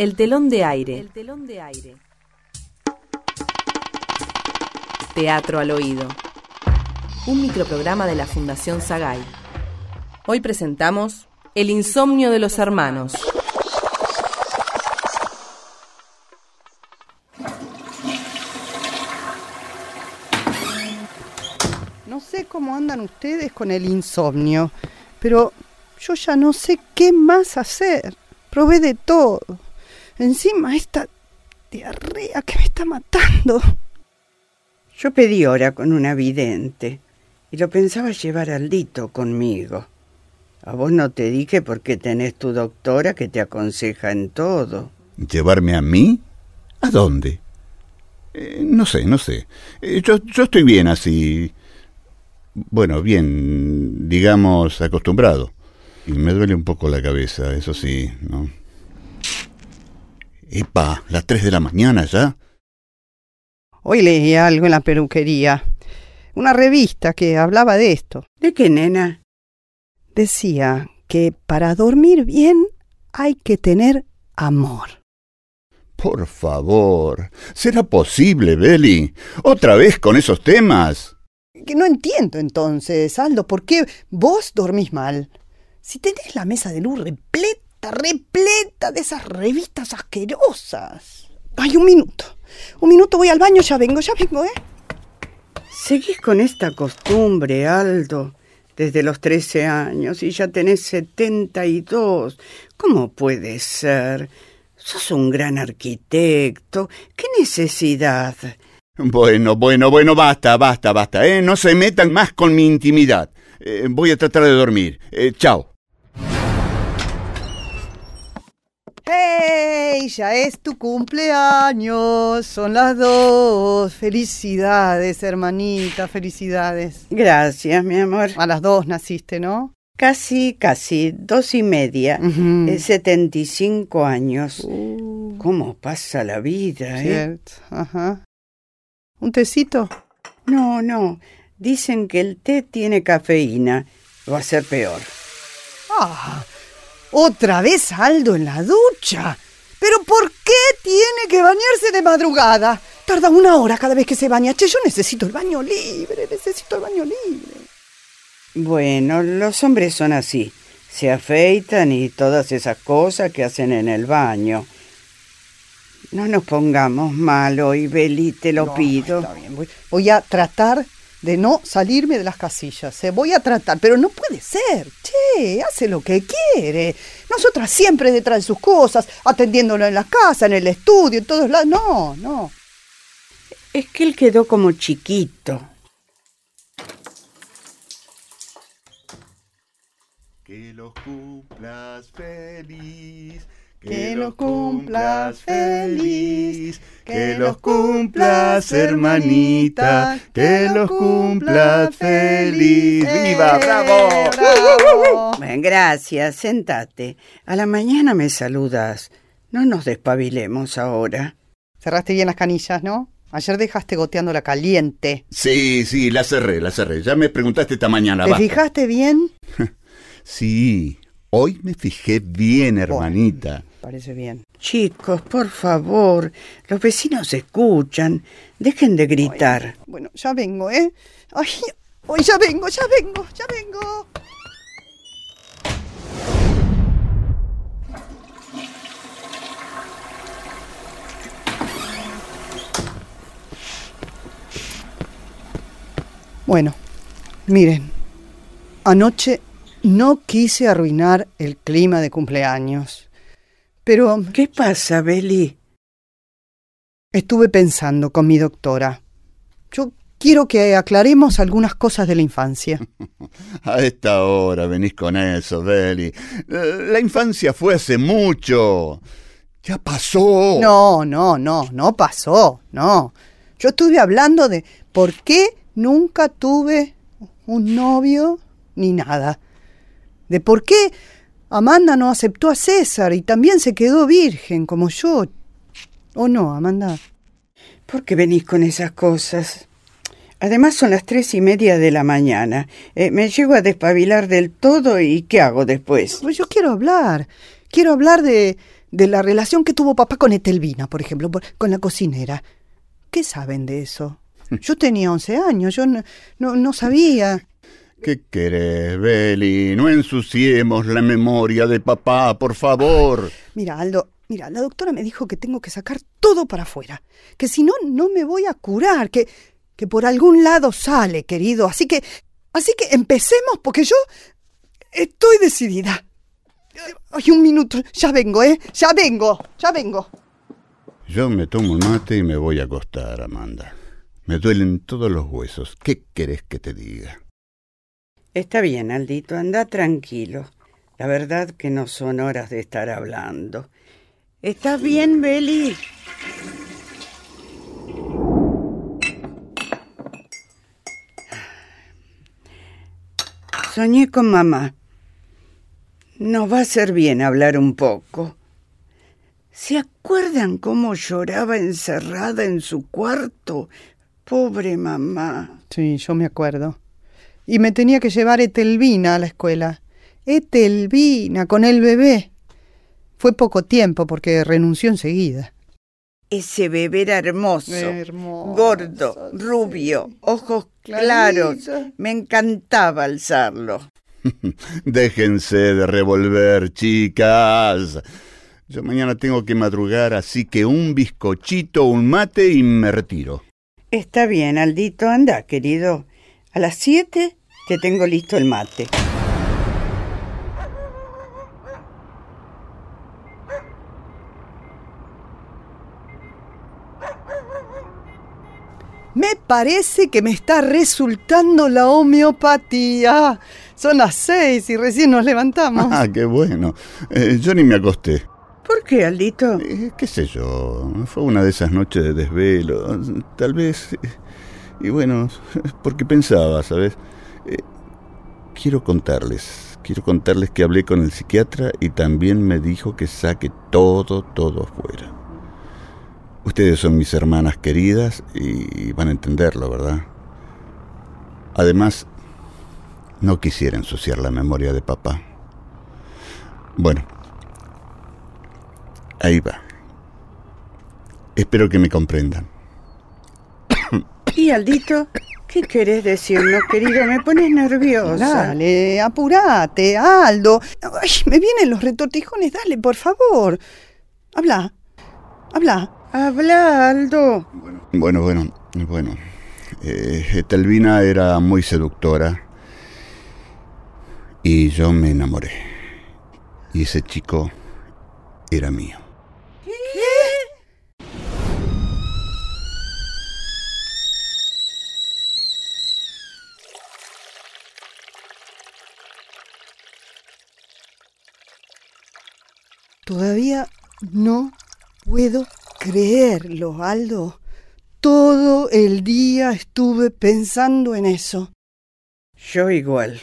El telón de aire. El telón de aire. Teatro al oído. Un microprograma de la Fundación Sagay. Hoy presentamos El insomnio de los hermanos. No sé cómo andan ustedes con el insomnio, pero yo ya no sé qué más hacer. Probé de todo. Encima esta diarrea que me está matando. Yo pedí hora con una vidente y lo pensaba llevar al dito conmigo. A vos no te dije porque tenés tu doctora que te aconseja en todo. ¿Llevarme a mí? ¿A dónde? Eh, no sé, no sé. Eh, yo, yo estoy bien así. Bueno, bien, digamos, acostumbrado. Y me duele un poco la cabeza, eso sí, ¿no? Epa, las tres de la mañana ya. Hoy leí algo en la peluquería. Una revista que hablaba de esto. ¿De qué, nena? Decía que para dormir bien hay que tener amor. Por favor, ¿será posible, Beli? ¿Otra vez con esos temas? Que no entiendo entonces, Aldo, ¿por qué vos dormís mal? Si tenés la mesa de luz repleta, repleta de esas revistas asquerosas. Ay, un minuto. Un minuto voy al baño, ya vengo, ya vengo, ¿eh? Seguís con esta costumbre, Aldo, desde los 13 años y ya tenés 72. ¿Cómo puede ser? Sos un gran arquitecto. ¿Qué necesidad? Bueno, bueno, bueno, basta, basta, basta, ¿eh? No se metan más con mi intimidad. Eh, voy a tratar de dormir. Eh, chao. ¡Hey! Ya es tu cumpleaños. Son las dos. Felicidades, hermanita, felicidades. Gracias, mi amor. A las dos naciste, ¿no? Casi, casi, dos y media. Ujú. Eh, 75 años. Uh, ¿Cómo pasa la vida, eh? cierto. Ajá. ¿Un tecito? No, no. Dicen que el té tiene cafeína. Va a ser peor. Ah, otra vez Aldo en la ducha. ¿Pero por qué tiene que bañarse de madrugada? Tarda una hora cada vez que se baña. Che, yo necesito el baño libre, necesito el baño libre. Bueno, los hombres son así. Se afeitan y todas esas cosas que hacen en el baño. No nos pongamos mal hoy, Beli, te lo No, pido. está bien, voy, voy a tratar de no salirme de las casillas. ¿eh? Voy a tratar, pero no puede ser. Che, hace lo que quiere. Nosotras siempre detrás de sus cosas, atendiéndolo en la casa, en el estudio, en todos lados. No, no. Es que él quedó como chiquito. Que los cumplas feliz. Que los cumplas feliz, Que los cumplas, hermanita. Que los cumplas feliz. ¡Viva! ¡Eh, ¡Bravo! bravo! Gracias, sentate. A la mañana me saludas. No nos despabilemos ahora. Cerraste bien las canillas, ¿no? Ayer dejaste goteando la caliente. Sí, sí, la cerré, la cerré. Ya me preguntaste esta mañana. ¿Te basta. fijaste bien? Sí, hoy me fijé bien, hermanita. Parece bien. Chicos, por favor, los vecinos escuchan. Dejen de gritar. Bueno, ya vengo, ¿eh? Ay, hoy ya vengo, ya vengo, ya vengo. Bueno, miren, anoche no quise arruinar el clima de cumpleaños, pero ¿Qué pasa, Beli? Estuve pensando con mi doctora. Yo quiero que aclaremos algunas cosas de la infancia. A esta hora venís con eso, Beli. La infancia fue hace mucho. Ya pasó. No, no, no, no pasó, no. Yo estuve hablando de por qué nunca tuve un novio ni nada. De por qué Amanda no aceptó a César y también se quedó virgen como yo. ¿O no, Amanda? ¿Por qué venís con esas cosas? Además son las tres y media de la mañana. Eh, me llego a despabilar del todo y ¿qué hago después? Pues yo quiero hablar. Quiero hablar de, de la relación que tuvo papá con Etelvina, por ejemplo, con la cocinera. ¿Qué saben de eso? Yo tenía 11 años, yo no, no, no sabía. ¿Qué querés, Beli? No ensuciemos la memoria de papá, por favor. Mira, Aldo, mira, la doctora me dijo que tengo que sacar todo para afuera, que si no, no me voy a curar, que, que por algún lado sale, querido. Así que, así que empecemos, porque yo estoy decidida. Ay, un minuto, ya vengo, ¿eh? Ya vengo, ya vengo. Yo me tomo un mate y me voy a acostar, Amanda. Me duelen todos los huesos. ¿Qué querés que te diga? Está bien, Aldito, anda tranquilo. La verdad que no son horas de estar hablando. ¿Estás bien, Beli? Soñé con mamá. Nos va a hacer bien hablar un poco. ¿Se acuerdan cómo lloraba encerrada en su cuarto? Pobre mamá. Sí, yo me acuerdo. Y me tenía que llevar Etelvina a la escuela. Etelvina, con el bebé. Fue poco tiempo porque renunció enseguida. Ese bebé era hermoso, Hermoso, gordo, sí. rubio, ojos claros. Me encantaba alzarlo. Déjense de revolver, chicas. Yo mañana tengo que madrugar, así que un bizcochito, un mate y me retiro. Está bien, Aldito, anda, querido. A las siete te tengo listo el mate. Me parece que me está resultando la homeopatía. Son las seis y recién nos levantamos. Ah, qué bueno. Eh, yo ni me acosté. ¿Por qué, Aldito? Eh, ¿Qué sé yo? Fue una de esas noches de desvelo. Tal vez... eh, Y bueno, porque pensaba, ¿sabes? Eh, quiero contarles. Quiero contarles que hablé con el psiquiatra y también me dijo que saque todo, todo afuera. Ustedes son mis hermanas queridas y van a entenderlo, ¿verdad? Además, no quisiera ensuciar la memoria de papá. Bueno, ahí va. Espero que me comprendan. ¿Y Aldito? ¿Qué querés decirnos, querido? Me pones nerviosa. Dale, apurate, Aldo. Ay, me vienen los retortijones, dale, por favor. Habla, habla. Habla, Aldo. Bueno, bueno, bueno. Eh, Telvina era muy seductora y yo me enamoré. Y ese chico era mío. Todavía no puedo creerlo, Aldo. Todo el día estuve pensando en eso. Yo igual.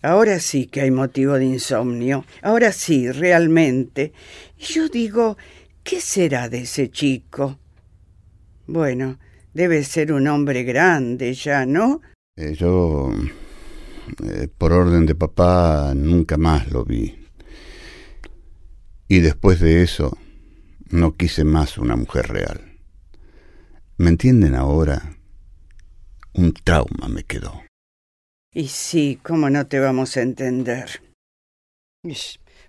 Ahora sí que hay motivo de insomnio. Ahora sí, realmente. Y yo digo, ¿qué será de ese chico? Bueno, debe ser un hombre grande ya, ¿no? Eh, yo, eh, por orden de papá, nunca más lo vi. Y después de eso, no quise más una mujer real. ¿Me entienden ahora? Un trauma me quedó. Y sí, ¿cómo no te vamos a entender?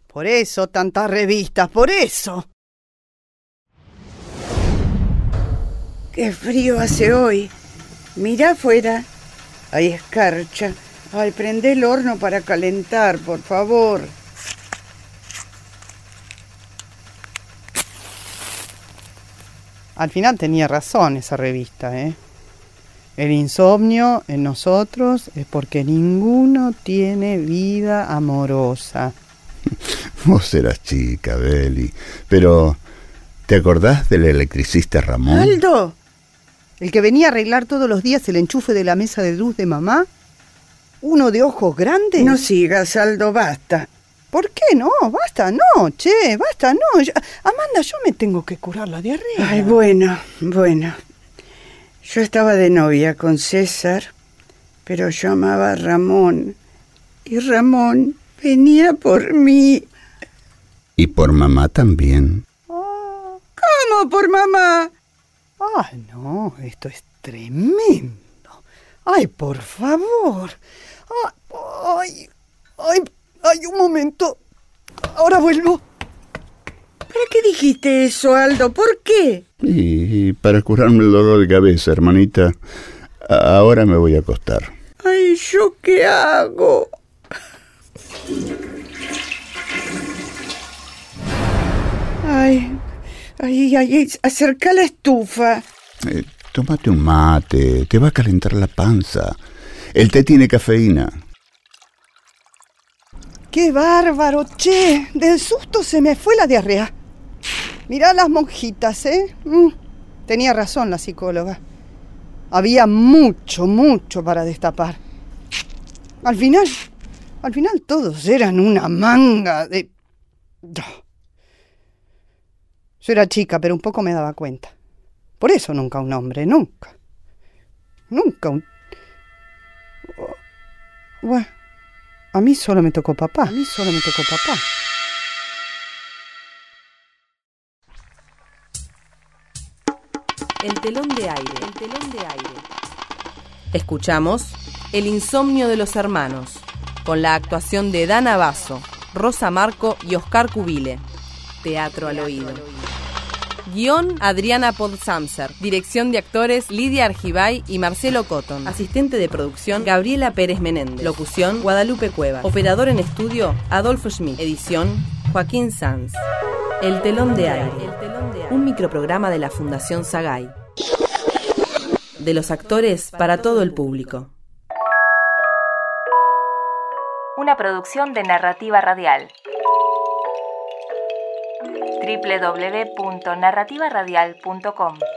Por eso tantas revistas, por eso. Qué frío hace hoy. Mira afuera. Hay escarcha. Ay, prende el horno para calentar, por favor. Al final tenía razón esa revista, ¿eh? El insomnio en nosotros es porque ninguno tiene vida amorosa. Vos eras chica, Beli. Pero, ¿te acordás del electricista Ramón? Aldo, El que venía a arreglar todos los días el enchufe de la mesa de luz de mamá. Uno de ojos grandes. no sigas, Aldo, basta. ¿Por qué no? Basta, no, che, basta, no. Yo- Amanda, yo me tengo que curar la diarrea. Ay, bueno, bueno. Yo estaba de novia con César, pero yo amaba a Ramón. Y Ramón venía por mí. Y por mamá también. ¿Cómo por mamá? Ah, no, esto es tremendo. Ay, por favor. Ay, ay, ay, un momento. Ahora vuelvo. ¿Para qué dijiste eso, Aldo? ¿Por qué? Y para curarme el dolor de cabeza, hermanita, ahora me voy a acostar. Ay, ¿yo qué hago? Ay, ay, ay, acerca la estufa. Eh, tómate un mate, te va a calentar la panza. El té tiene cafeína. ¡Qué bárbaro, che! Del susto se me fue la diarrea. Mirá las monjitas, ¿eh? Mm, tenía razón la psicóloga. Había mucho, mucho para destapar. Al final, al final todos eran una manga de... Yo era chica, pero un poco me daba cuenta. Por eso nunca un hombre, nunca. Nunca un... Bueno, a mí solo me tocó papá. A mí solo me tocó papá. El telón de aire, el telón de aire. Escuchamos El insomnio de los hermanos, con la actuación de Dana Basso, Rosa Marco y Oscar Cubile. Teatro al oído. Guión Adriana Podsamser. Dirección de actores Lidia Argibay y Marcelo Cotton. Asistente de producción Gabriela Pérez Menéndez. Locución Guadalupe Cueva. Operador en estudio Adolfo Schmidt. Edición Joaquín Sanz. El telón de aire. Un microprograma de la Fundación Sagay. De los actores para todo el público. Una producción de narrativa radial www.narrativaradial.com